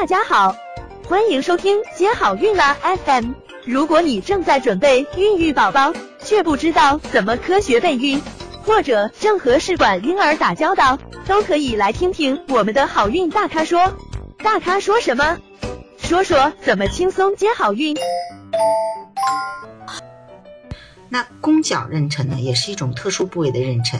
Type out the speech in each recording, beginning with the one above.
大家好，欢迎收听接好运啦 FM。如果你正在准备孕育宝宝，却不知道怎么科学备孕，或者正和试管婴儿打交道，都可以来听听我们的好运大咖说。大咖说什么？说说怎么轻松接好运。那宫角妊娠呢，也是一种特殊部位的妊娠。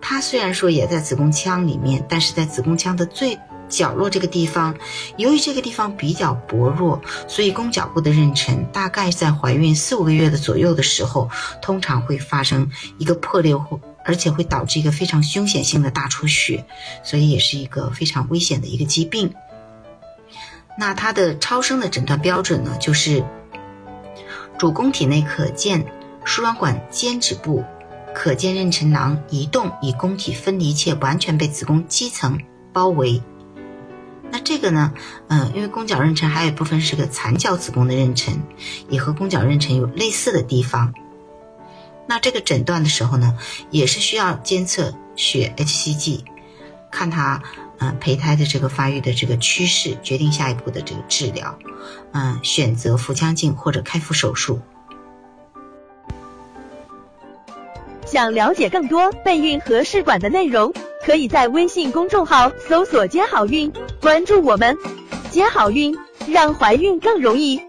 它虽然说也在子宫腔里面，但是在子宫腔的最角落这个地方，由于这个地方比较薄弱，所以宫角部的妊娠大概在怀孕四五个月的左右的时候，通常会发生一个破裂，或而且会导致一个非常凶险性的大出血，所以也是一个非常危险的一个疾病。那它的超声的诊断标准呢，就是主宫体内可见。输卵管间质部可见妊娠囊移动，以宫体分离且完全被子宫肌层包围。这个呢？嗯，因为宫角妊娠还有一部分是个残角子宫的妊娠，也和宫角妊娠有类似的地方。那这个诊断的时候呢，也是需要监测血 HCG，看它嗯胚胎的这个发育的这个趋势，决定下一步的这个治疗。嗯，选择腹腔镜或者开腹手术。想了解更多备孕和试管的内容，可以在微信公众号搜索“接好运”，关注我们，接好运，让怀孕更容易。